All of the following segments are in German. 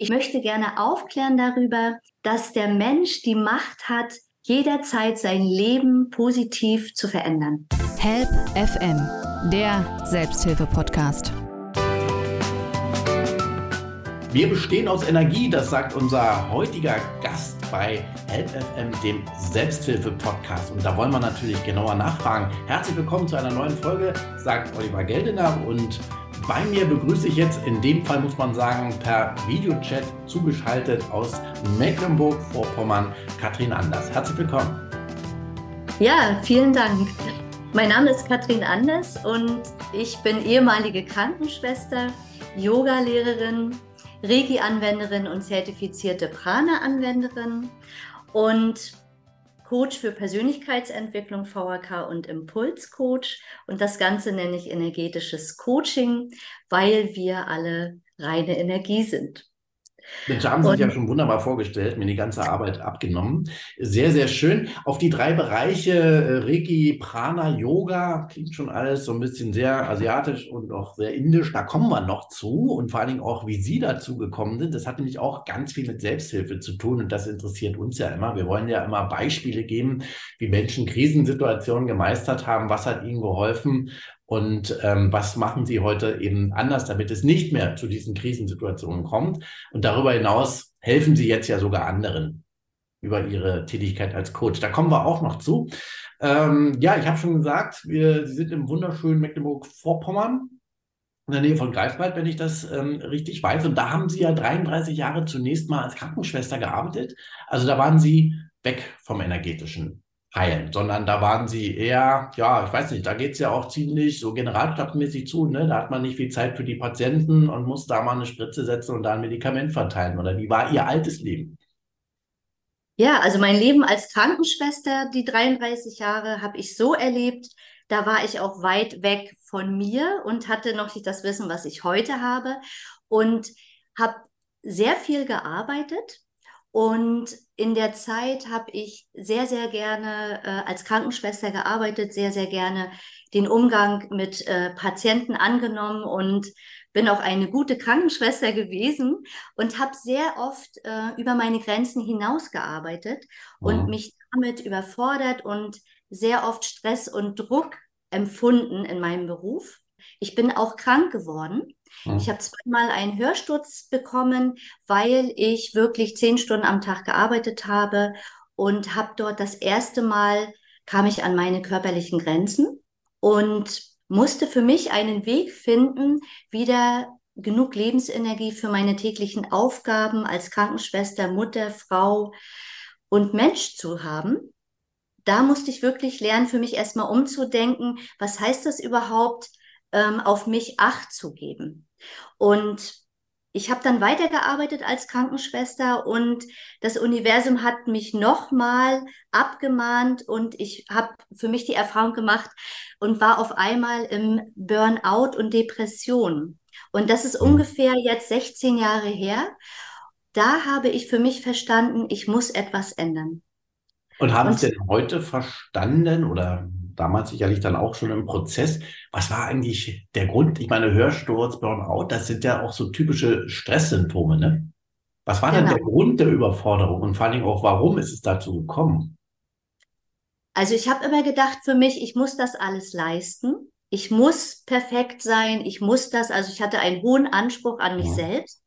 Ich möchte gerne aufklären darüber, dass der Mensch die Macht hat, jederzeit sein Leben positiv zu verändern. Help FM, der Selbsthilfe-Podcast. Wir bestehen aus Energie, das sagt unser heutiger Gast bei Help FM, dem Selbsthilfe-Podcast. Und da wollen wir natürlich genauer nachfragen. Herzlich willkommen zu einer neuen Folge, sagt Oliver Geldener und bei mir begrüße ich jetzt, in dem Fall muss man sagen, per Videochat zugeschaltet aus Mecklenburg-Vorpommern, Katrin Anders. Herzlich willkommen. Ja, vielen Dank. Mein Name ist Katrin Anders und ich bin ehemalige Krankenschwester, Yogalehrerin, Reiki-Anwenderin und zertifizierte Prana-Anwenderin. Und Coach für Persönlichkeitsentwicklung, VHK und Impulscoach. Und das Ganze nenne ich energetisches Coaching, weil wir alle reine Energie sind. Mensch, haben Sie sich ja schon wunderbar vorgestellt, mir die ganze Arbeit abgenommen. Sehr, sehr schön. Auf die drei Bereiche äh, Reiki, Prana, Yoga, klingt schon alles so ein bisschen sehr asiatisch und auch sehr indisch. Da kommen wir noch zu und vor allen Dingen auch, wie Sie dazu gekommen sind. Das hat nämlich auch ganz viel mit Selbsthilfe zu tun und das interessiert uns ja immer. Wir wollen ja immer Beispiele geben, wie Menschen Krisensituationen gemeistert haben, was hat ihnen geholfen und ähm, was machen Sie heute eben anders, damit es nicht mehr zu diesen Krisensituationen kommt. Und darüber hinaus helfen Sie jetzt ja sogar anderen über Ihre Tätigkeit als Coach. Da kommen wir auch noch zu. Ähm, ja, ich habe schon gesagt, wir, Sie sind im wunderschönen Mecklenburg-Vorpommern in der Nähe von Greifswald, wenn ich das ähm, richtig weiß. Und da haben Sie ja 33 Jahre zunächst mal als Krankenschwester gearbeitet. Also da waren Sie weg vom energetischen heilen, sondern da waren sie eher, ja, ich weiß nicht, da geht es ja auch ziemlich so generalstabsmäßig zu, ne? Da hat man nicht viel Zeit für die Patienten und muss da mal eine Spritze setzen und da ein Medikament verteilen. Oder wie war ihr altes Leben? Ja, also mein Leben als Krankenschwester, die 33 Jahre, habe ich so erlebt. Da war ich auch weit weg von mir und hatte noch nicht das Wissen, was ich heute habe. Und habe sehr viel gearbeitet und in der Zeit habe ich sehr, sehr gerne äh, als Krankenschwester gearbeitet, sehr, sehr gerne den Umgang mit äh, Patienten angenommen und bin auch eine gute Krankenschwester gewesen und habe sehr oft äh, über meine Grenzen hinausgearbeitet mhm. und mich damit überfordert und sehr oft Stress und Druck empfunden in meinem Beruf. Ich bin auch krank geworden Mhm. Ich habe zweimal einen Hörsturz bekommen, weil ich wirklich zehn Stunden am Tag gearbeitet habe und habe dort das erste Mal kam ich an meine körperlichen Grenzen und musste für mich einen Weg finden, wieder genug Lebensenergie für meine täglichen Aufgaben als Krankenschwester, Mutter, Frau und Mensch zu haben. Da musste ich wirklich lernen, für mich erstmal umzudenken, was heißt das überhaupt, ähm, auf mich Acht zu geben. Und ich habe dann weitergearbeitet als Krankenschwester und das Universum hat mich nochmal abgemahnt und ich habe für mich die Erfahrung gemacht und war auf einmal im Burnout und Depression. Und das ist mhm. ungefähr jetzt 16 Jahre her. Da habe ich für mich verstanden, ich muss etwas ändern. Und haben Sie denn heute verstanden oder damals sicherlich dann auch schon im Prozess. Was war eigentlich der Grund? Ich meine, Hörsturz, Burnout, das sind ja auch so typische Stresssymptome, ne? Was war genau. denn der Grund der Überforderung und vor allen Dingen auch, warum ist es dazu gekommen? Also ich habe immer gedacht für mich, ich muss das alles leisten. Ich muss perfekt sein. Ich muss das. Also ich hatte einen hohen Anspruch an mich ja. selbst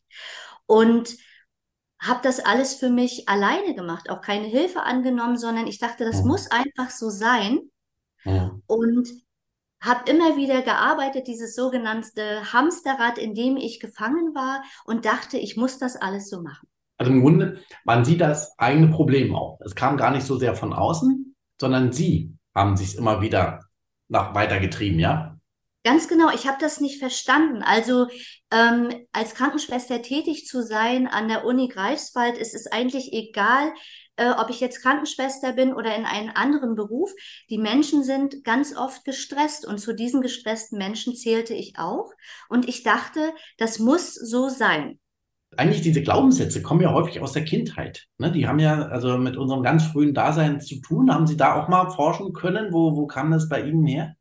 und habe das alles für mich alleine gemacht, auch keine Hilfe angenommen, sondern ich dachte, das ja. muss einfach so sein. Ja. Und habe immer wieder gearbeitet, dieses sogenannte Hamsterrad, in dem ich gefangen war und dachte, ich muss das alles so machen. Also im Grunde, man sieht das eigene Problem auch. Es kam gar nicht so sehr von außen, sondern Sie haben sich immer wieder nach weitergetrieben, ja? Ganz genau, ich habe das nicht verstanden. Also ähm, als Krankenschwester tätig zu sein an der Uni Greifswald, ist es eigentlich egal, äh, ob ich jetzt Krankenschwester bin oder in einem anderen Beruf. Die Menschen sind ganz oft gestresst und zu diesen gestressten Menschen zählte ich auch. Und ich dachte, das muss so sein. Eigentlich diese Glaubenssätze kommen ja häufig aus der Kindheit. Ne? Die haben ja also mit unserem ganz frühen Dasein zu tun. Haben Sie da auch mal forschen können? Wo, wo kam das bei Ihnen her?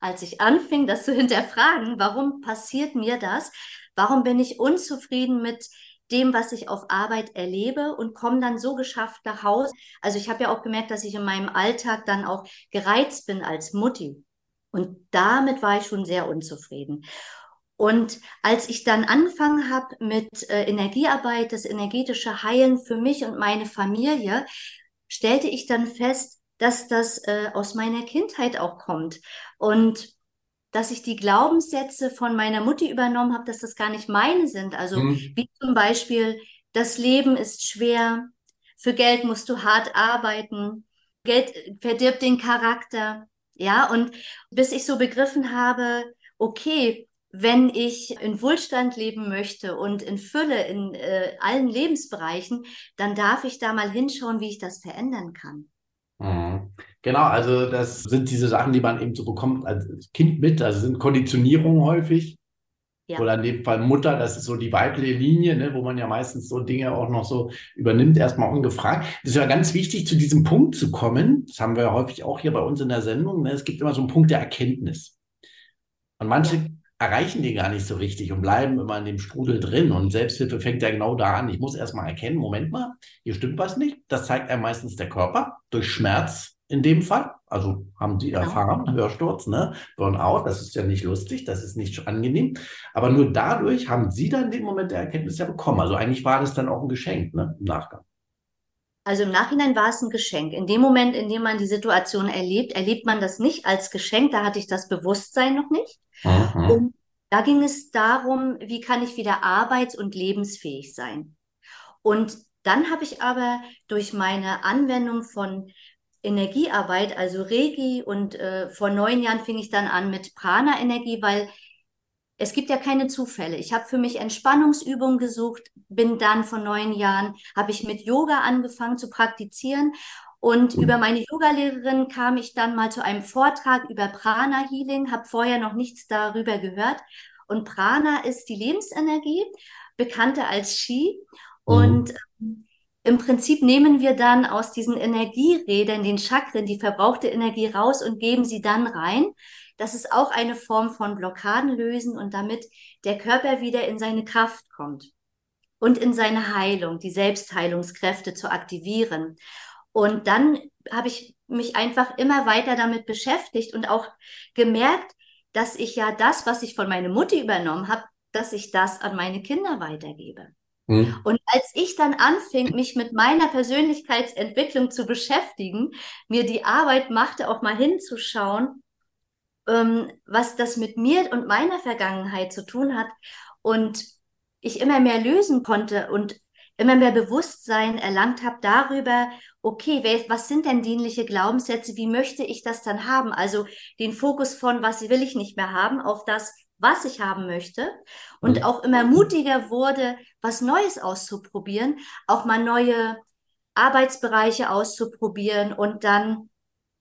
Als ich anfing, das zu hinterfragen, warum passiert mir das? Warum bin ich unzufrieden mit dem, was ich auf Arbeit erlebe und komme dann so geschafft nach Hause. Also ich habe ja auch gemerkt, dass ich in meinem Alltag dann auch gereizt bin als Mutti. Und damit war ich schon sehr unzufrieden. Und als ich dann angefangen habe mit äh, Energiearbeit, das energetische Heilen für mich und meine Familie, stellte ich dann fest, dass das äh, aus meiner Kindheit auch kommt. Und dass ich die Glaubenssätze von meiner Mutti übernommen habe, dass das gar nicht meine sind. Also mhm. wie zum Beispiel, das Leben ist schwer, für Geld musst du hart arbeiten, Geld verdirbt den Charakter. Ja, und bis ich so begriffen habe, okay, wenn ich in Wohlstand leben möchte und in Fülle in äh, allen Lebensbereichen, dann darf ich da mal hinschauen, wie ich das verändern kann. Mhm. Genau, also das sind diese Sachen, die man eben so bekommt als Kind mit. Also sind Konditionierungen häufig. Ja. Oder in dem Fall Mutter, das ist so die weibliche Linie, ne, wo man ja meistens so Dinge auch noch so übernimmt, erstmal ungefragt. Das ist ja ganz wichtig, zu diesem Punkt zu kommen. Das haben wir ja häufig auch hier bei uns in der Sendung. Ne. Es gibt immer so einen Punkt der Erkenntnis. Und manche erreichen die gar nicht so richtig und bleiben immer in dem Strudel drin. Und Selbsthilfe fängt ja genau da an. Ich muss erstmal erkennen, Moment mal, hier stimmt was nicht. Das zeigt einem meistens der Körper durch Schmerz in dem Fall. Also haben die erfahren, Hörsturz, ne? Burnout, das ist ja nicht lustig, das ist nicht angenehm. Aber nur dadurch haben sie dann den Moment der Erkenntnis ja bekommen. Also eigentlich war das dann auch ein Geschenk, ne? Im Nachgang. Also im Nachhinein war es ein Geschenk. In dem Moment, in dem man die Situation erlebt, erlebt man das nicht als Geschenk. Da hatte ich das Bewusstsein noch nicht. Mhm. Und da ging es darum, wie kann ich wieder arbeits- und lebensfähig sein. Und dann habe ich aber durch meine Anwendung von Energiearbeit, also Regi, und äh, vor neun Jahren fing ich dann an mit Prana-Energie, weil es gibt ja keine Zufälle. Ich habe für mich Entspannungsübungen gesucht, bin dann vor neun Jahren, habe ich mit Yoga angefangen zu praktizieren und über meine Yogalehrerin kam ich dann mal zu einem Vortrag über Prana Healing, habe vorher noch nichts darüber gehört. Und Prana ist die Lebensenergie, bekannter als Chi. Mhm. Und mhm. im Prinzip nehmen wir dann aus diesen Energierädern, den Chakren, die verbrauchte Energie raus und geben sie dann rein. Das ist auch eine Form von Blockaden lösen und damit der Körper wieder in seine Kraft kommt und in seine Heilung, die Selbstheilungskräfte zu aktivieren. Und dann habe ich mich einfach immer weiter damit beschäftigt und auch gemerkt, dass ich ja das, was ich von meiner Mutti übernommen habe, dass ich das an meine Kinder weitergebe. Mhm. Und als ich dann anfing, mich mit meiner Persönlichkeitsentwicklung zu beschäftigen, mir die Arbeit machte, auch mal hinzuschauen, ähm, was das mit mir und meiner Vergangenheit zu tun hat und ich immer mehr lösen konnte und immer mehr Bewusstsein erlangt habe darüber, okay, was sind denn dienliche Glaubenssätze, wie möchte ich das dann haben? Also den Fokus von, was will ich nicht mehr haben, auf das, was ich haben möchte und mhm. auch immer mutiger wurde, was Neues auszuprobieren, auch mal neue Arbeitsbereiche auszuprobieren und dann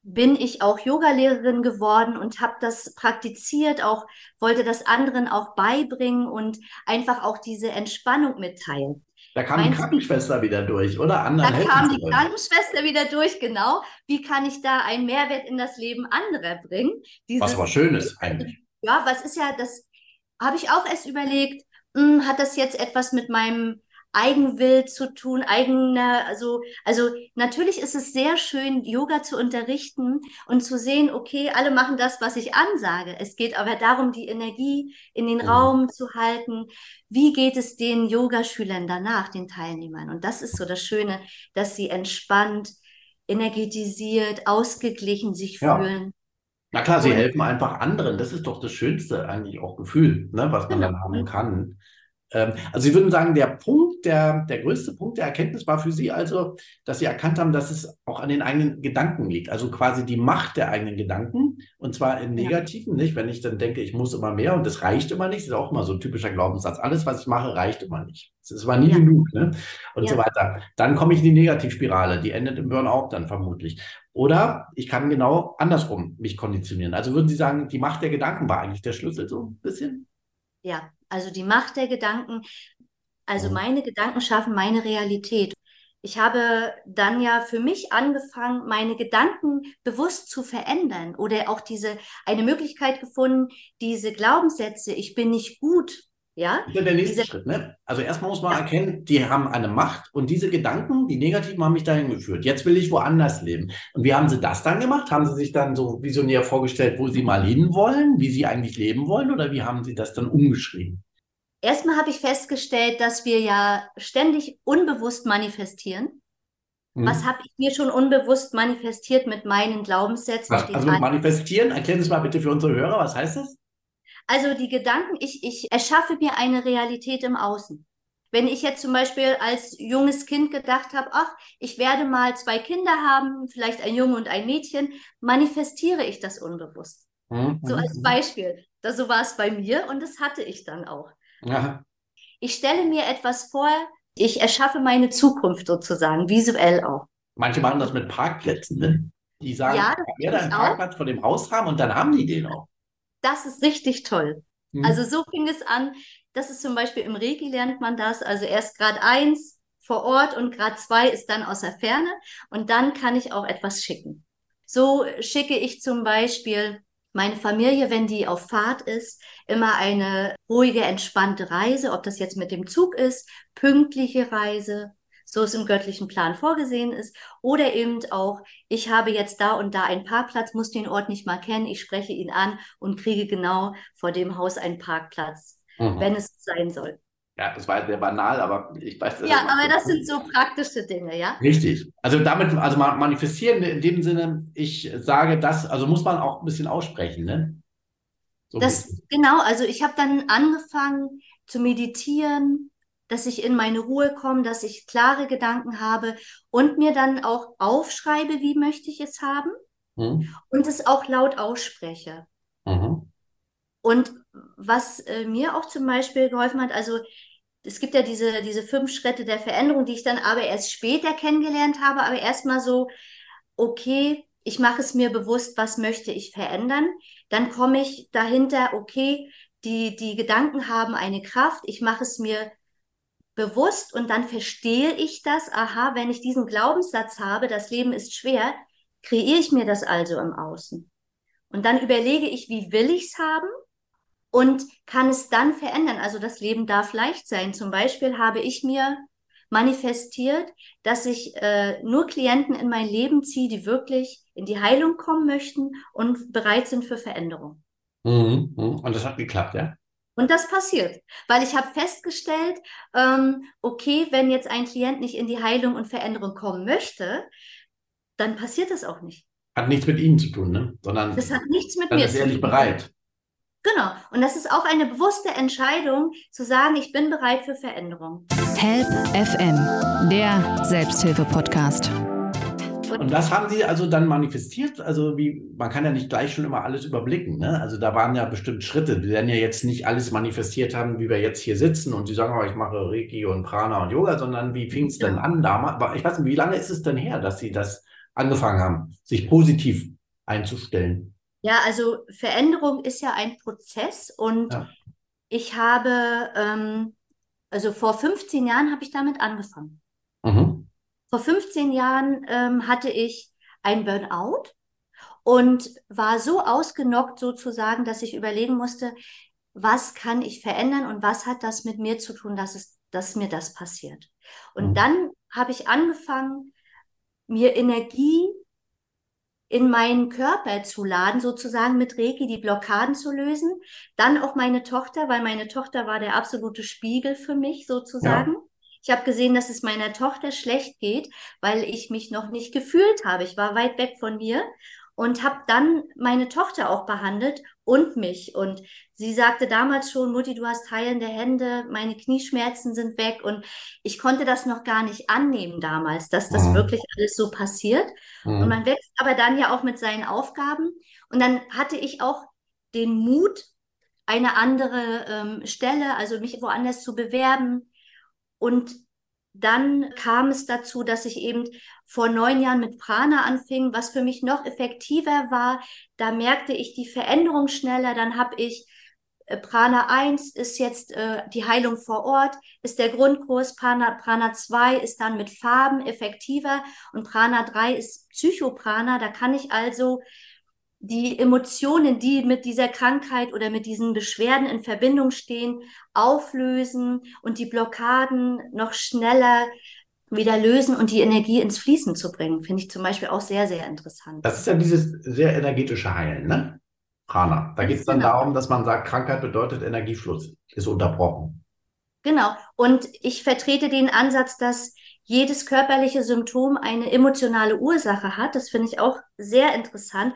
bin ich auch Yogalehrerin geworden und habe das praktiziert, auch wollte das anderen auch beibringen und einfach auch diese Entspannung mitteilen. Da kam Meinst die Krankenschwester wieder durch, oder? Anderen da kam die Krankenschwester wieder durch, genau. Wie kann ich da einen Mehrwert in das Leben anderer bringen? Dieses, was aber schön ist eigentlich. Ja, was ist ja, das habe ich auch erst überlegt, mh, hm, hat das jetzt etwas mit meinem Eigenwill zu tun, eigener, also, also natürlich ist es sehr schön, Yoga zu unterrichten und zu sehen, okay, alle machen das, was ich ansage. Es geht aber darum, die Energie in den mhm. Raum zu halten. Wie geht es den Yogaschülern danach, den Teilnehmern? Und das ist so das Schöne, dass sie entspannt, energetisiert, ausgeglichen sich ja. fühlen. Na klar, sie helfen einfach anderen. Das ist doch das Schönste eigentlich auch Gefühl, ne, was man genau. dann haben kann. Ähm, also Sie würden sagen, der Punkt, der, der größte Punkt der Erkenntnis war für Sie also, dass Sie erkannt haben, dass es auch an den eigenen Gedanken liegt. Also quasi die Macht der eigenen Gedanken. Und zwar im Negativen, ja. nicht? Wenn ich dann denke, ich muss immer mehr und das reicht immer nicht, das ist auch immer so ein typischer Glaubenssatz. Alles, was ich mache, reicht immer nicht. Es ist aber nie ja. genug, ne? Und ja. so weiter. Dann komme ich in die Negativspirale, die endet im Burnout dann vermutlich. Oder ich kann genau andersrum mich konditionieren. Also würden Sie sagen, die Macht der Gedanken war eigentlich der Schlüssel so ein bisschen? Ja, also die Macht der Gedanken, also mhm. meine Gedanken schaffen meine Realität. Ich habe dann ja für mich angefangen, meine Gedanken bewusst zu verändern oder auch diese eine Möglichkeit gefunden, diese Glaubenssätze, ich bin nicht gut, Ja? Das ist der nächste diese, Schritt. Ne? Also erstmal muss man ja. erkennen, die haben eine Macht und diese Gedanken, die negativen, haben mich dahin geführt. Jetzt will ich woanders leben. Und wie haben sie das dann gemacht? Haben sie sich dann so visionär vorgestellt, wo sie mal hinwollen, wie sie eigentlich leben wollen oder wie haben sie das dann umgeschrieben? Erstmal habe ich festgestellt, dass wir ja ständig unbewusst manifestieren. Mhm. Was habe ich mir schon unbewusst manifestiert mit meinen Glaubenssätzen? Was, also manifestieren, erklären Sie es mal bitte für unsere Hörer, was heißt das? Also die Gedanken, ich, ich erschaffe mir eine Realität im Außen. Wenn ich jetzt zum Beispiel als junges Kind gedacht habe, ach, ich werde mal zwei Kinder haben, vielleicht ein Junge und ein Mädchen, manifestiere ich das unbewusst. Mhm. So als mhm. Beispiel. Das, so war es bei mir und das hatte ich dann auch. Aha. Ich stelle mir etwas vor, ich erschaffe meine Zukunft sozusagen, visuell auch. Manche machen das mit Parkplätzen, ne? Die sagen, ja, ich werde einen Parkplatz vor dem Haus haben und dann haben die den auch das ist richtig toll. Mhm. Also so fing es an. Das ist zum Beispiel im Reiki lernt man das. Also erst Grad 1 vor Ort und Grad 2 ist dann aus der Ferne. Und dann kann ich auch etwas schicken. So schicke ich zum Beispiel meine Familie, wenn die auf Fahrt ist, immer eine ruhige, entspannte Reise, ob das jetzt mit dem Zug ist, pünktliche Reise, so es im göttlichen Plan vorgesehen ist. Oder eben auch, ich habe jetzt da und da einen Parkplatz, muss den Ort nicht mal kennen, ich spreche ihn an und kriege genau vor dem Haus einen Parkplatz, mhm. wenn es sein soll. Ja, das war sehr banal, aber ich weiß. Ja, aber das sind so praktische Dinge, ja? Richtig. Also damit, also manifestieren in dem Sinne, ich sage das, also muss man auch ein bisschen aussprechen, ne? So das, genau, also ich habe dann angefangen zu meditieren, dass ich in meine Ruhe komme, dass ich klare Gedanken habe und mir dann auch aufschreibe, wie möchte ich es haben mhm. und es auch laut ausspreche. Mhm. Und was äh, mir auch zum Beispiel geholfen hat, also es gibt ja diese, diese fünf Schritte der Veränderung, die ich dann aber erst später kennengelernt habe, aber erstmal so, okay, ich mache es mir bewusst, was möchte ich verändern. Dann komme ich dahinter, okay, die, die Gedanken haben eine Kraft, ich mache es mir bewusst und dann verstehe ich das, aha, wenn ich diesen Glaubenssatz habe, das Leben ist schwer, kreiere ich mir das also im Außen. Und dann überlege ich, wie will ich es haben und kann es dann verändern. Also das Leben darf leicht sein. Zum Beispiel habe ich mir manifestiert, dass ich äh, nur Klienten in mein Leben ziehe, die wirklich in die Heilung kommen möchten und bereit sind für Veränderung. Mhm, mhm. und das hat geklappt, ja? Und das passiert, weil ich habe festgestellt, ähm, okay, wenn jetzt ein Klient nicht in die Heilung und Veränderung kommen möchte, dann passiert das auch nicht. Hat nichts mit Ihnen zu tun, ne? Sondern das hat nichts mit mir zu tun. ist nicht bereit. Genau. Und das ist auch eine bewusste Entscheidung, zu sagen, ich bin bereit für Veränderung. Help FM, der Selbsthilfe-Podcast. Und das haben Sie also dann manifestiert? Also wie, man kann ja nicht gleich schon immer alles überblicken. Ne? Also da waren ja bestimmt Schritte. Wir werden ja jetzt nicht alles manifestiert haben, wie wir jetzt hier sitzen und Sie sagen, oh, ich mache Reiki und Prana und Yoga, sondern wie fing es denn an damals? Ich weiß nicht, wie lange ist es denn her, dass Sie das angefangen haben, sich positiv einzustellen? Ja, also Veränderung ist ja ein Prozess und ja. ich habe, ähm, also vor 15 Jahren habe ich damit angefangen. Vor 15 Jahren ähm, hatte ich ein Burnout und war so ausgenockt sozusagen, dass ich überlegen musste, was kann ich verändern und was hat das mit mir zu tun, dass, es, dass mir das passiert. Und mhm. dann habe ich angefangen, mir Energie in meinen Körper zu laden, sozusagen mit Reiki die Blockaden zu lösen. Dann auch meine Tochter, weil meine Tochter war der absolute Spiegel für mich sozusagen. Ja. Ich habe gesehen, dass es meiner Tochter schlecht geht, weil ich mich noch nicht gefühlt habe. Ich war weit weg von mir und habe dann meine Tochter auch behandelt und mich. Und sie sagte damals schon, Mutti, du hast heilende Hände, meine Knieschmerzen sind weg. Und ich konnte das noch gar nicht annehmen damals, dass das mhm. wirklich alles so passiert. Mhm. Und man wächst aber dann ja auch mit seinen Aufgaben. Und dann hatte ich auch den Mut, eine andere ähm, Stelle, also mich woanders zu bewerben, und dann kam es dazu, dass ich eben vor neun Jahren mit Prana anfing, was für mich noch effektiver war. Da merkte ich die Veränderung schneller. Dann habe ich äh, Prana 1 ist jetzt äh, die Heilung vor Ort, ist der Grundkurs. Prana, Prana 2 ist dann mit Farben effektiver und Prana 3 ist Psychoprana. Da kann ich also die Emotionen, die mit dieser Krankheit oder mit diesen Beschwerden in Verbindung stehen, auflösen und die Blockaden noch schneller wieder lösen und die Energie ins Fließen zu bringen, finde ich zum Beispiel auch sehr, sehr interessant. Das ist ja dieses sehr energetische Heilen, ne? Prana. Da geht es dann genau. darum, dass man sagt, Krankheit bedeutet Energiefluss, ist unterbrochen. Genau. Und ich vertrete den Ansatz, dass jedes körperliche Symptom eine emotionale Ursache hat. Das finde ich auch sehr interessant,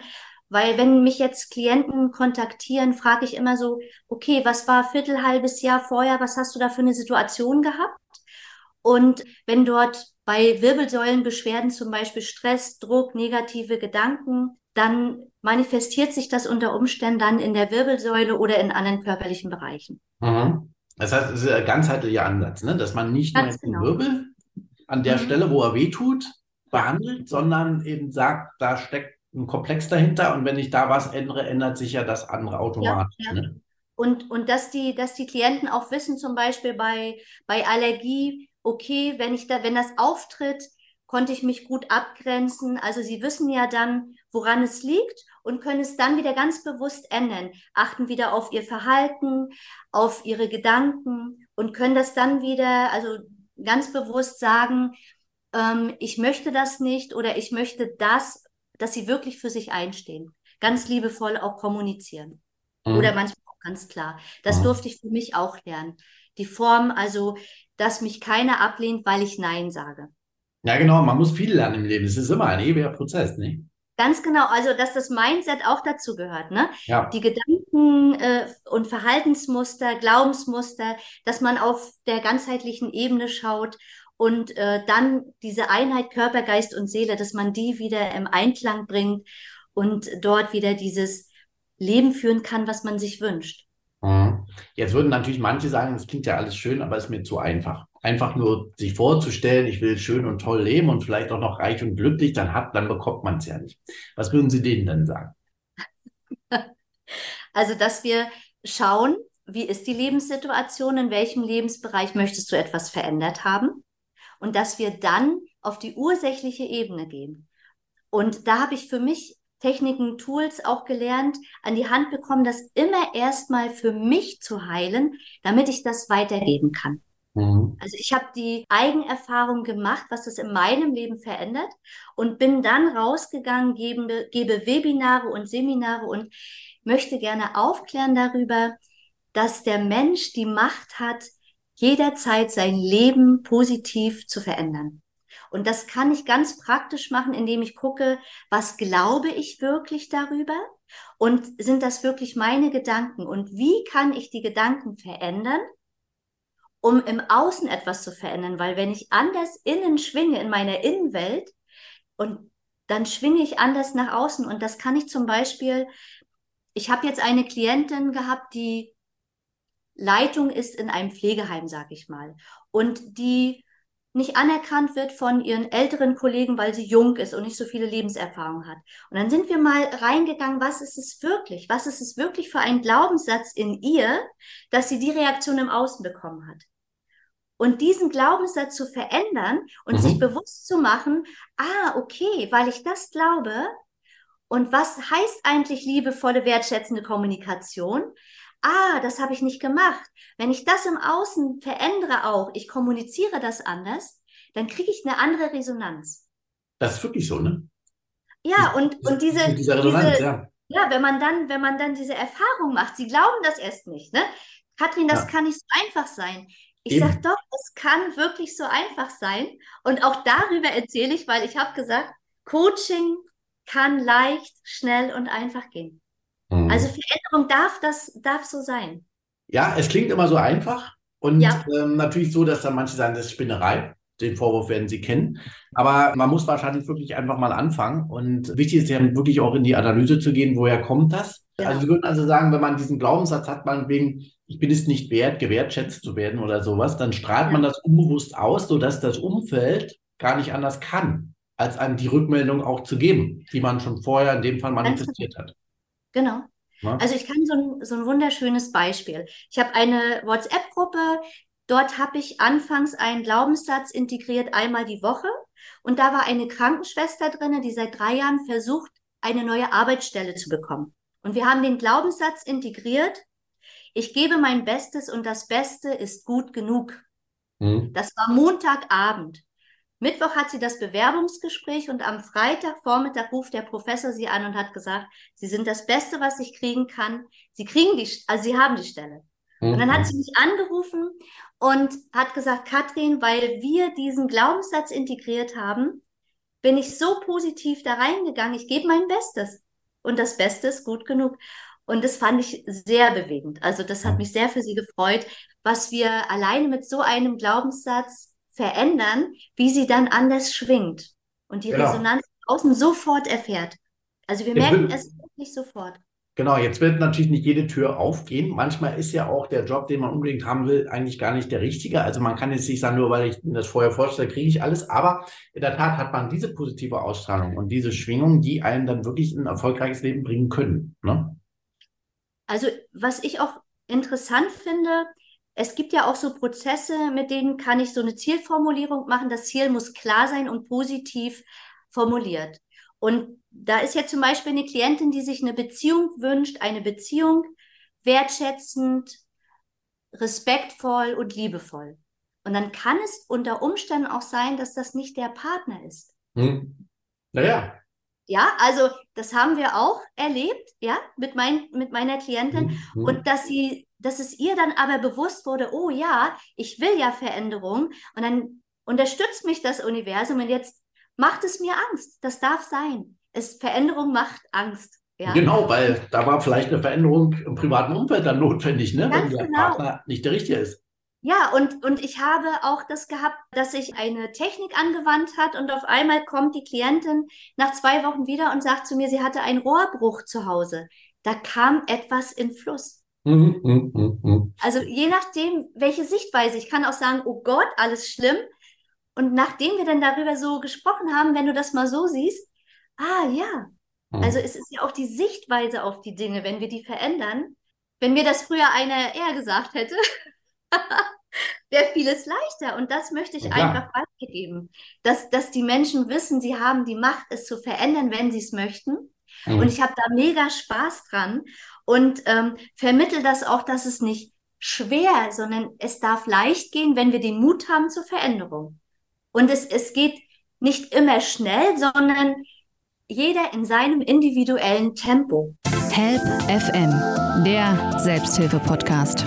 weil wenn mich jetzt Klienten kontaktieren, frage ich immer so, okay, was war viertel, halbes Jahr vorher, was hast du da für eine Situation gehabt? Und wenn dort bei Wirbelsäulenbeschwerden zum Beispiel Stress, Druck, negative Gedanken, dann manifestiert sich das unter Umständen dann in der Wirbelsäule oder in anderen körperlichen Bereichen. Mhm. Das heißt, es ist ein ganzheitlicher Ansatz, ne? dass man nicht Ganz nur genau. den Wirbel an der mhm. Stelle, wo er wehtut, behandelt, sondern eben sagt, da steckt ein Komplex dahinter und wenn ich da was ändere, ändert sich ja das andere automatisch. Ja, ja. Ne? Und, und dass, die, dass die Klienten auch wissen, zum Beispiel bei, bei Allergie, okay, wenn ich da, wenn das auftritt, konnte ich mich gut abgrenzen. Also sie wissen ja dann, woran es liegt und können es dann wieder ganz bewusst ändern, achten wieder auf ihr Verhalten, auf ihre Gedanken und können das dann wieder, also ganz bewusst sagen, ähm, ich möchte das nicht oder ich möchte das dass sie wirklich für sich einstehen. Ganz liebevoll auch kommunizieren. Mhm. Oder manchmal auch ganz klar. Das mhm. durfte ich für mich auch lernen. Die Form, also, dass mich keiner ablehnt, weil ich Nein sage. Ja, genau. Man muss viel lernen im Leben. Es ist immer ein ewiger Prozess, nicht? Ganz genau, also dass das Mindset auch dazu gehört, ne? Ja. Die Gedanken äh, und Verhaltensmuster, Glaubensmuster, dass man auf der ganzheitlichen Ebene schaut und äh, dann diese Einheit Körper, Geist und Seele, dass man die wieder im Einklang bringt und dort wieder dieses Leben führen kann, was man sich wünscht. Mhm. Jetzt würden natürlich manche sagen, das klingt ja alles schön, aber es ist mir zu einfach. Einfach nur sich vorzustellen, ich will schön und toll leben und vielleicht auch noch reich und glücklich, dann hat, dann bekommt man es ja nicht. Was würden Sie denen denn sagen? Also, dass wir schauen, wie ist die Lebenssituation, in welchem Lebensbereich möchtest du etwas verändert haben? Und dass wir dann auf die ursächliche Ebene gehen. Und da habe ich für mich Techniken, Tools auch gelernt, an die Hand bekommen, das immer erstmal für mich zu heilen, damit ich das weitergeben kann. Mhm. Also ich habe die Eigenerfahrung gemacht, was das in meinem Leben verändert und bin dann rausgegangen, gebe, gebe Webinare und Seminare und möchte gerne aufklären darüber, dass der Mensch die Macht hat, jederzeit sein Leben positiv zu verändern. Und das kann ich ganz praktisch machen, indem ich gucke, was glaube ich wirklich darüber? Und sind das wirklich meine Gedanken? Und wie kann ich die Gedanken verändern, um im Außen etwas zu verändern, weil wenn ich anders innen schwinge in meiner Innenwelt und dann schwinge ich anders nach außen. Und das kann ich zum Beispiel, ich habe jetzt eine Klientin gehabt, die Leitung ist in einem Pflegeheim, sag ich mal, und die nicht anerkannt wird von ihren älteren Kollegen, weil sie jung ist und nicht so viele Lebenserfahrung hat. Und dann sind wir mal reingegangen, was ist es wirklich? Was ist es wirklich für ein Glaubenssatz in ihr, dass sie die Reaktion im Außen bekommen hat? Und diesen Glaubenssatz zu verändern und mhm. sich bewusst zu machen, ah, okay, weil ich das glaube, und was heißt eigentlich liebevolle, wertschätzende Kommunikation? Ah, das habe ich nicht gemacht. Wenn ich das im Außen verändere auch, ich kommuniziere das anders, dann kriege ich eine andere Resonanz. Das ist wirklich so, ne? Ja, und, und diese, diese, Resonanz, diese, ja. ja, wenn man dann, wenn man dann diese Erfahrung macht, sie glauben das erst nicht, ne? Katrin, das ja. kann nicht so einfach sein. Ich sage doch, es kann wirklich so einfach sein. Und auch darüber erzähle ich, weil ich habe gesagt, Coaching kann leicht, schnell und einfach gehen. Mhm. Also Veränderung darf das, darf so sein. Ja, es klingt immer so einfach und ja. ähm, natürlich so, dass dann manche sagen, das ist Spinnerei. Den Vorwurf werden Sie kennen. Aber man muss wahrscheinlich wirklich einfach mal anfangen. Und wichtig ist ja wirklich auch in die Analyse zu gehen, woher kommt das? Ja. Also Sie würden also sagen, wenn man diesen Glaubenssatz hat, meinetwegen, ich bin es nicht wert, gewertschätzt zu werden oder sowas, dann strahlt ja. man das unbewusst aus, sodass das Umfeld gar nicht anders kann, als einem die Rückmeldung auch zu geben, die man schon vorher in dem Fall manifestiert hat. Genau. Ja. Also ich kann so ein, so ein wunderschönes Beispiel. Ich habe eine WhatsApp-Gruppe, dort habe ich anfangs einen Glaubenssatz integriert, einmal die Woche. Und da war eine Krankenschwester drin, die seit drei Jahren versucht, eine neue Arbeitsstelle zu bekommen. Und wir haben den Glaubenssatz integriert, ich gebe mein Bestes und das Beste ist gut genug. Mhm. Das war Montagabend. Mittwoch hat sie das Bewerbungsgespräch und am Freitagvormittag ruft der Professor sie an und hat gesagt, Sie sind das Beste, was ich kriegen kann. Sie kriegen die, also Sie haben die Stelle. Mhm. Und dann hat sie mich angerufen und hat gesagt, Katrin, weil wir diesen Glaubenssatz integriert haben, bin ich so positiv da reingegangen. Ich gebe mein Bestes. Und das Beste ist gut genug. Und das fand ich sehr bewegend. Also das hat mich sehr für sie gefreut, was wir alleine mit so einem Glaubenssatz verändern, wie sie dann anders schwingt und die genau. Resonanz außen sofort erfährt. Also wir merken es wirklich sofort. Genau, jetzt wird natürlich nicht jede Tür aufgehen. Manchmal ist ja auch der Job, den man unbedingt haben will, eigentlich gar nicht der richtige. Also man kann jetzt nicht sagen, nur weil ich mir das vorher vorstelle, kriege ich alles. Aber in der Tat hat man diese positive Ausstrahlung und diese Schwingung, die einen dann wirklich in ein erfolgreiches Leben bringen können. Ne? Also was ich auch interessant finde, es gibt ja auch so Prozesse, mit denen kann ich so eine Zielformulierung machen. Das Ziel muss klar sein und positiv formuliert. Und da ist ja zum Beispiel eine Klientin, die sich eine Beziehung wünscht, eine Beziehung wertschätzend, respektvoll und liebevoll. Und dann kann es unter Umständen auch sein, dass das nicht der Partner ist. Hm. Naja. Ja, also das haben wir auch erlebt, ja, mit, mein, mit meiner Klientin. Hm. hm. Und dass sie, dass es ihr dann aber bewusst wurde, oh ja, ich will ja Veränderung. Und dann unterstützt mich das Universum und jetzt macht es mir Angst. Das darf sein es, Veränderung macht Angst. Ja? Genau, weil da war vielleicht eine Veränderung im privaten Umfeld dann notwendig, ne? wenn der genau. Partner nicht der richtige ist. Ja, und, und ich habe auch das gehabt, dass sich eine Technik angewandt hat und auf einmal kommt die Klientin nach zwei Wochen wieder und sagt zu mir, sie hatte einen Rohrbruch zu Hause. Da kam etwas in Fluss. Mhm, mhm, mhm. Also je nachdem, welche Sichtweise. Ich kann auch sagen, oh Gott, alles schlimm. Und nachdem wir dann darüber so gesprochen haben, wenn du das mal so siehst, ah ja. Mhm. Also es ist ja auch die Sichtweise auf die Dinge, wenn wir die verändern. Wenn mir das früher einer eher gesagt hätte, wäre vieles leichter. Und das möchte ich ja. einfach weitergeben. Dass, dass die Menschen wissen, sie haben die Macht, es zu verändern, wenn sie es möchten. Mhm. Und ich habe da mega Spaß dran und ähm, vermittel das auch, dass es nicht schwer, sondern es darf leicht gehen, wenn wir den Mut haben zur Veränderung. Und es, es geht nicht immer schnell, sondern jeder in seinem individuellen Tempo. Help FM, der Selbsthilfe-Podcast.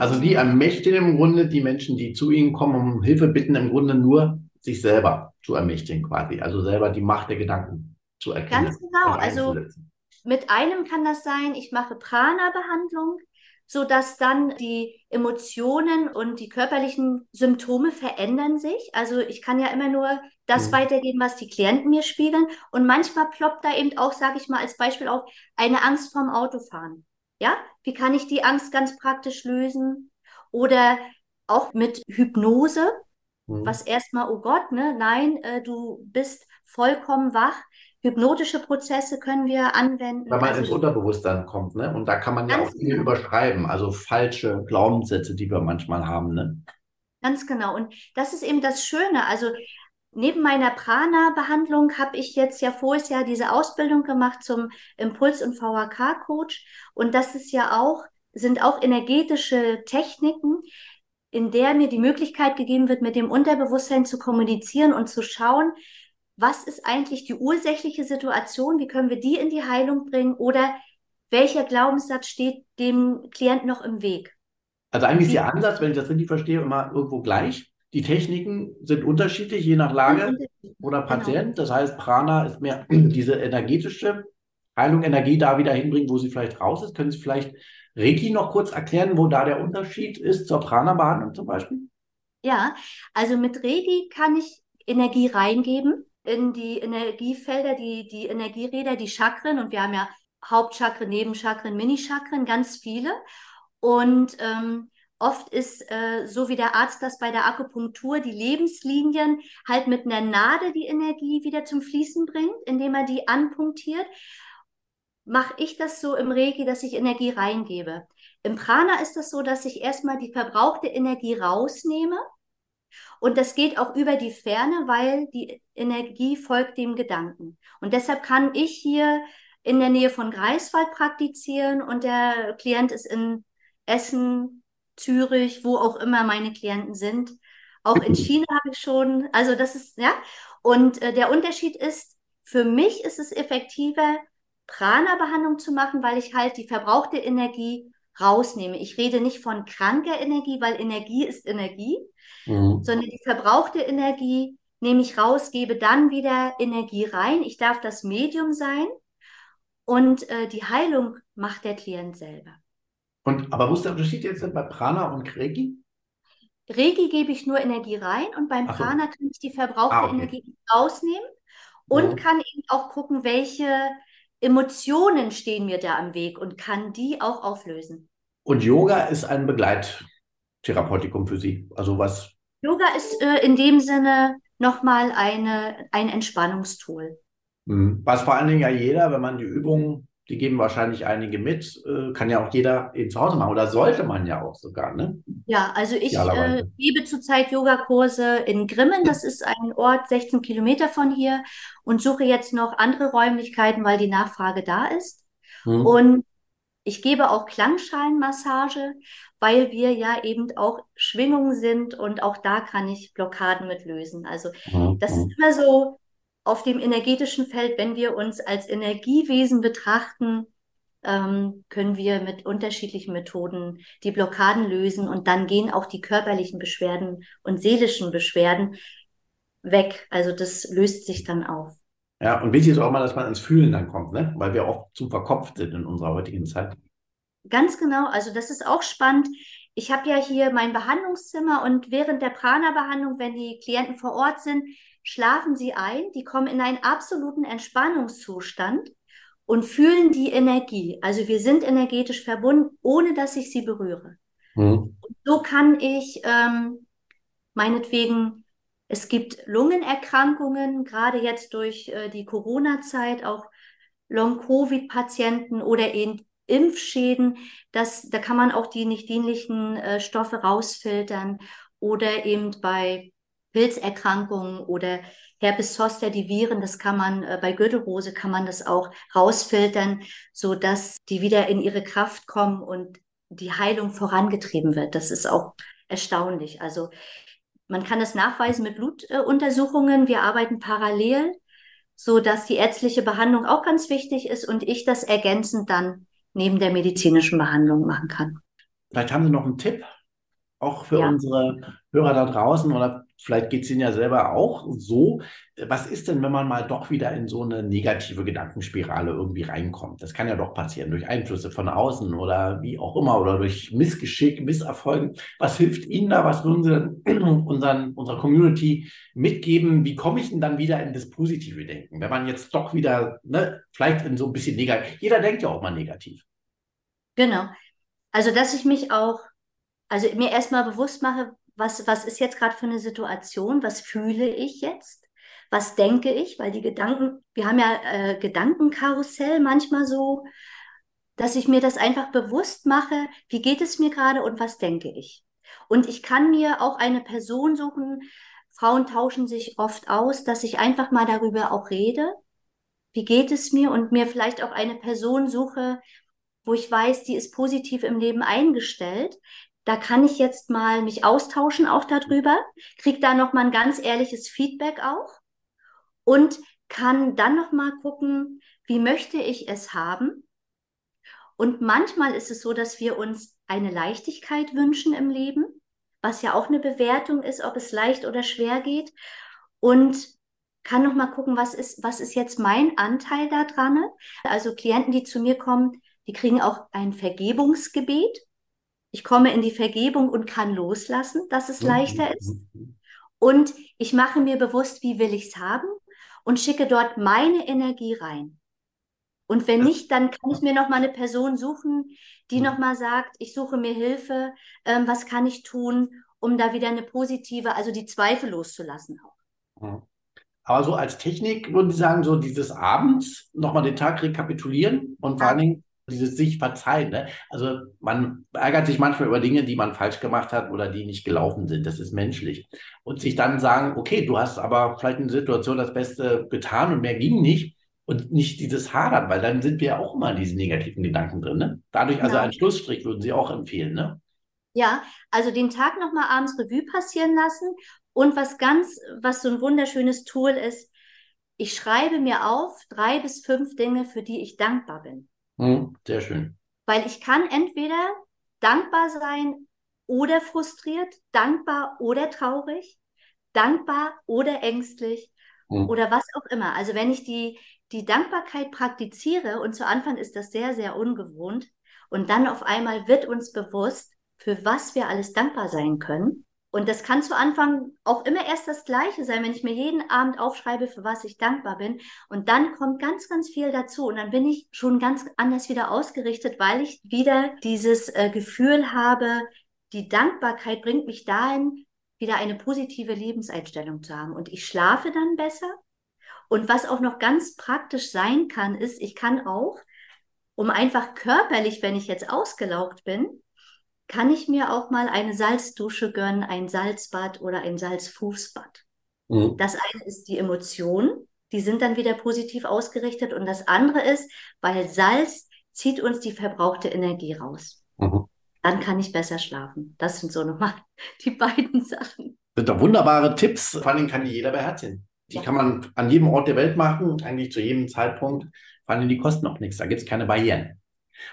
Also die ermächtigen im Grunde die Menschen, die zu ihnen kommen, um Hilfe bitten, im Grunde nur sich selber zu ermächtigen quasi. Also selber die Macht der Gedanken zu erkennen. Ganz genau. Also mit einem kann das sein, ich mache Prana-Behandlung, sodass dann die Emotionen und die körperlichen Symptome verändern sich. Also ich kann ja immer nur das mhm. weitergeben, was die Klienten mir spiegeln. Und manchmal ploppt da eben auch, sage ich mal als Beispiel auf, eine Angst vorm Autofahren. Ja, wie kann ich die Angst ganz praktisch lösen? Oder auch mit Hypnose, mhm. was erstmal, oh Gott, ne, nein, äh, du bist vollkommen wach. Hypnotische Prozesse können wir anwenden. Weil man also, ins Unterbewusstsein kommt, ne? Und da kann man ja auch viel genau. überschreiben, also falsche Glaubenssätze, die wir manchmal haben, ne? Ganz genau. Und das ist eben das Schöne. Also neben meiner Prana-Behandlung habe ich jetzt ja voriges Jahr diese Ausbildung gemacht zum Impuls- und VHK-Coach. Und das ist ja auch, sind auch energetische Techniken, in der mir die Möglichkeit gegeben wird, mit dem Unterbewusstsein zu kommunizieren und zu schauen, was ist eigentlich die ursächliche Situation, wie können wir die in die Heilung bringen oder welcher Glaubenssatz steht dem Klienten noch im Weg? Also eigentlich ist der Ansatz, wenn ich das richtig verstehe, immer irgendwo gleich. Die Techniken sind unterschiedlich, je nach Lage oder genau. Patient. Genau. Das heißt, Prana ist mehr diese energetische Heilung, Energie da wieder hinbringen, wo sie vielleicht raus ist. Können Sie vielleicht Reiki noch kurz erklären, wo da der Unterschied ist zur Prana-Behandlung zum Beispiel? Ja, also mit Reiki kann ich Energie reingeben in die Energiefelder, die, die Energieräder, die Chakren. Und wir haben ja Hauptchakren, Nebenchakren, Minichakren, ganz viele. Und ähm, oft ist, äh, so wie der Arzt das bei der Akupunktur, die Lebenslinien halt mit einer Nadel die Energie wieder zum Fließen bringt, indem er die anpunktiert. Mache ich das so im Reiki, dass ich Energie reingebe. Im Prana ist das so, dass ich erstmal die verbrauchte Energie rausnehme Und das geht auch über die Ferne, weil die Energie folgt dem Gedanken. Und deshalb kann ich hier in der Nähe von Greifswald praktizieren und der Klient ist in Essen, Zürich, wo auch immer meine Klienten sind. Auch in China habe ich schon, also das ist, ja. Und äh, der Unterschied ist, für mich ist es effektiver, Prana-Behandlung zu machen, weil ich halt die verbrauchte Energie rausnehme. Ich rede nicht von kranker Energie, weil Energie ist Energie, mhm. sondern die verbrauchte Energie nehme ich raus, gebe dann wieder Energie rein. Ich darf das Medium sein und äh, die Heilung macht der Klient selber. Und aber wo ist der Unterschied jetzt bei Prana und Reiki? Reiki gebe ich nur Energie rein und beim so. Prana kann ich die verbrauchte ah, okay. Energie rausnehmen und ja. kann eben auch gucken, welche Emotionen stehen mir da am Weg und kann die auch auflösen. Und Yoga ist ein Begleittherapeutikum für Sie. Also was? Yoga ist äh, in dem Sinne nochmal eine, ein Entspannungstool. Mhm. Was vor allen Dingen ja jeder, wenn man die Übungen, die geben wahrscheinlich einige mit, äh, kann ja auch jeder eben zu Hause machen oder sollte man ja auch sogar, ne? Ja, also ich äh, gebe zurzeit Yogakurse in Grimmen, das ist ein Ort 16 Kilometer von hier und suche jetzt noch andere Räumlichkeiten, weil die Nachfrage da ist. Mhm. Und ich gebe auch Klangschalenmassage, weil wir ja eben auch Schwingungen sind und auch da kann ich Blockaden mit lösen. Also mhm. das ist immer so auf dem energetischen Feld, wenn wir uns als Energiewesen betrachten, ähm, können wir mit unterschiedlichen Methoden die Blockaden lösen und dann gehen auch die körperlichen Beschwerden und seelischen Beschwerden weg. Also das löst sich dann auf. Ja, und wichtig ist auch mal, dass man ins Fühlen dann kommt, ne? weil wir oft zu verkopft sind in unserer heutigen Zeit. Ganz genau, also das ist auch spannend. Ich habe ja hier mein Behandlungszimmer und während der Prana-Behandlung, wenn die Klienten vor Ort sind, schlafen sie ein, die kommen in einen absoluten Entspannungszustand und fühlen die Energie. Also wir sind energetisch verbunden, ohne dass ich sie berühre. Mhm. So kann ich ähm, meinetwegen, es gibt Lungenerkrankungen, gerade jetzt durch äh, die Corona-Zeit, auch Long-Covid-Patienten oder eben Impfschäden, das, da kann man auch die nicht dienlichen äh, Stoffe rausfiltern oder eben bei Pilzerkrankungen oder Herpes zoster, die Viren, das kann man äh, bei Gürtelrose kann man das auch rausfiltern, so dass die wieder in ihre Kraft kommen und die Heilung vorangetrieben wird. Das ist auch erstaunlich. Also man kann es nachweisen mit Blutuntersuchungen. Wir arbeiten parallel, so dass die ärztliche Behandlung auch ganz wichtig ist und ich das ergänzend dann neben der medizinischen Behandlung machen kann. Vielleicht haben Sie noch einen Tipp, auch für ja. unsere Hörer da draußen oder vielleicht geht es Ihnen ja selber auch so. Was ist denn, wenn man mal doch wieder in so eine negative Gedankenspirale irgendwie reinkommt? Das kann ja doch passieren durch Einflüsse von außen oder wie auch immer oder durch Missgeschick, Misserfolgen. Was hilft Ihnen da? Was würden Sie denn unseren, unserer Community mitgeben? Wie komme ich denn dann wieder in das positive Denken? Wenn man jetzt doch wieder, ne, vielleicht in so ein bisschen negativ, jeder denkt ja auch mal negativ. Genau. Also, dass ich mich auch, also mir erstmal bewusst mache, was, was ist jetzt gerade für eine Situation, was fühle ich jetzt, was denke ich, weil die Gedanken, wir haben ja äh, Gedankenkarussell manchmal so, dass ich mir das einfach bewusst mache, wie geht es mir gerade und was denke ich. Und ich kann mir auch eine Person suchen, Frauen tauschen sich oft aus, dass ich einfach mal darüber auch rede, wie geht es mir? Und mir vielleicht auch eine Person suche, wo ich weiß, die ist positiv im Leben eingestellt, da kann ich jetzt mal mich austauschen auch darüber, kriege da noch mal ein ganz ehrliches Feedback auch und kann dann noch mal gucken, wie möchte ich es haben. Und manchmal ist es so, dass wir uns eine Leichtigkeit wünschen im Leben, was ja auch eine Bewertung ist, ob es leicht oder schwer geht. Und kann noch mal gucken, was ist, was ist jetzt mein Anteil da dran? Also Klienten, die zu mir kommen, die kriegen auch ein Vergebungsgebet ich komme in die Vergebung und kann loslassen, dass es leichter ist. Und ich mache mir bewusst, wie will ich es haben und schicke dort meine Energie rein. Und wenn nicht, dann kann ich mir noch mal eine Person suchen, die noch mal sagt, ich suche mir Hilfe, ähm, was kann ich tun, um da wieder eine positive, also die Zweifel loszulassen auch. Aber so als Technik würden Sie sagen, so dieses Abends nochmal den Tag rekapitulieren und vor allen Dingen dieses sich verzeihen. Ne? Also man ärgert sich manchmal über Dinge, die man falsch gemacht hat oder die nicht gelaufen sind. Das ist menschlich. Und sich dann sagen, okay, du hast aber vielleicht in der Situation das Beste getan und mehr ging nicht. Und nicht dieses Hadern, weil dann sind wir ja auch immer in diesen negativen Gedanken drin. Ne? Dadurch, also genau. einen Schlussstrich würden Sie auch empfehlen, ne? Ja, also den Tag nochmal abends Revue passieren lassen. Und was ganz, was so ein wunderschönes Tool ist, ich schreibe mir auf drei bis fünf Dinge, für die ich dankbar bin. Mhm, sehr schön. Weil ich kann entweder dankbar sein oder frustriert, dankbar oder traurig, dankbar oder ängstlich mhm. oder was auch immer. Also wenn ich die, die Dankbarkeit praktiziere und zu Anfang ist das sehr, sehr ungewohnt und dann auf einmal wird uns bewusst, für was wir alles dankbar sein können. Und das kann zu Anfang auch immer erst das Gleiche sein, wenn ich mir jeden Abend aufschreibe, für was ich dankbar bin. Und dann kommt ganz, ganz viel dazu. Und dann bin ich schon ganz anders wieder ausgerichtet, weil ich wieder dieses äh, Gefühl habe, die Dankbarkeit bringt mich dahin, wieder eine positive Lebenseinstellung zu haben. Und ich schlafe dann besser. Und was auch noch ganz praktisch sein kann, ist, ich kann auch, um einfach körperlich, wenn ich jetzt ausgelaugt bin, kann ich mir auch mal eine Salzdusche gönnen, ein Salzbad oder ein Salzfußbad. Mhm. Das eine ist die Emotion, die sind dann wieder positiv ausgerichtet und das andere ist, weil Salz zieht uns die verbrauchte Energie raus. Mhm. Dann kann ich besser schlafen. Das sind so nochmal die beiden Sachen. Das sind doch wunderbare Tipps, vor allem kann die jeder beherzigen. Die ja. kann man an jedem Ort der Welt machen, eigentlich zu jedem Zeitpunkt. Vor allem die kosten auch nichts, da gibt es keine Barrieren.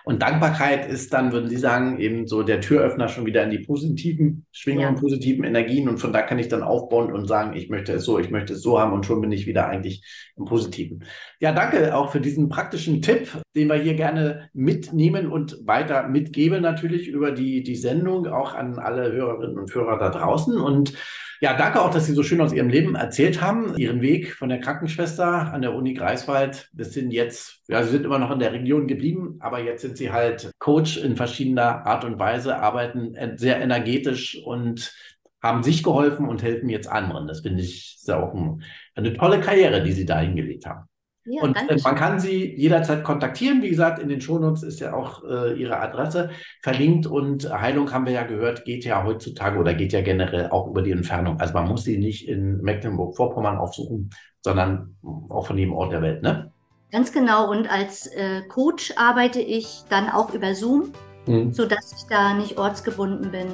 Und Dankbarkeit ist dann, würden Sie sagen, eben so der Türöffner schon wieder in die positiven Schwingungen, ja. positiven Energien. Und von da kann ich dann aufbauen und sagen, ich möchte es so, ich möchte es so haben und schon bin ich wieder eigentlich im Positiven. Ja, danke auch für diesen praktischen Tipp, den wir hier gerne mitnehmen und weiter mitgeben natürlich über die, die Sendung auch an alle Hörerinnen und Hörer da draußen. Und ja, danke auch, dass Sie so schön aus Ihrem Leben erzählt haben. Ihren Weg von der Krankenschwester an der Uni Greifswald bis hin jetzt, ja, Sie sind immer noch in der Region geblieben, aber jetzt sind Sie halt Coach in verschiedener Art und Weise, arbeiten sehr energetisch und haben sich geholfen und helfen jetzt anderen. Das finde ich ist auch ein, eine tolle Karriere, die Sie da hingelegt haben. Ja, und äh, man kann sie jederzeit kontaktieren. Wie gesagt, in den Shownotes ist ja auch äh, ihre Adresse verlinkt und Heilung haben wir ja gehört, geht ja heutzutage oder geht ja generell auch über die Entfernung. Also man muss sie nicht in Mecklenburg-Vorpommern aufsuchen, sondern auch von jedem Ort der Welt, ne? Ganz genau. Und als äh, Coach arbeite ich dann auch über Zoom, mhm. sodass ich da nicht ortsgebunden bin.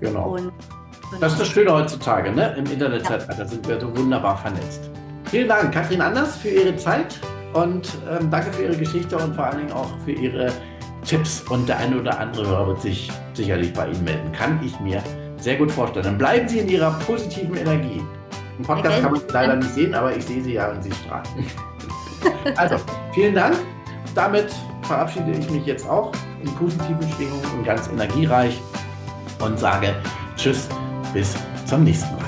Genau. Und, das ist das Schöne heutzutage, ne? Im Internetzeitalter ja. sind wir so wunderbar vernetzt. Vielen Dank, Kathrin Anders, für Ihre Zeit und ähm, danke für Ihre Geschichte und vor allen Dingen auch für Ihre Tipps. Und der eine oder andere Hörer wird sich sicherlich bei Ihnen melden. Kann ich mir sehr gut vorstellen. Dann bleiben Sie in Ihrer positiven Energie. Im Podcast kann man Sie leider nicht sehen, aber ich sehe Sie ja und Sie strahlen. also, vielen Dank. Damit verabschiede ich mich jetzt auch in positiven Schwingungen und ganz energiereich und sage Tschüss, bis zum nächsten Mal.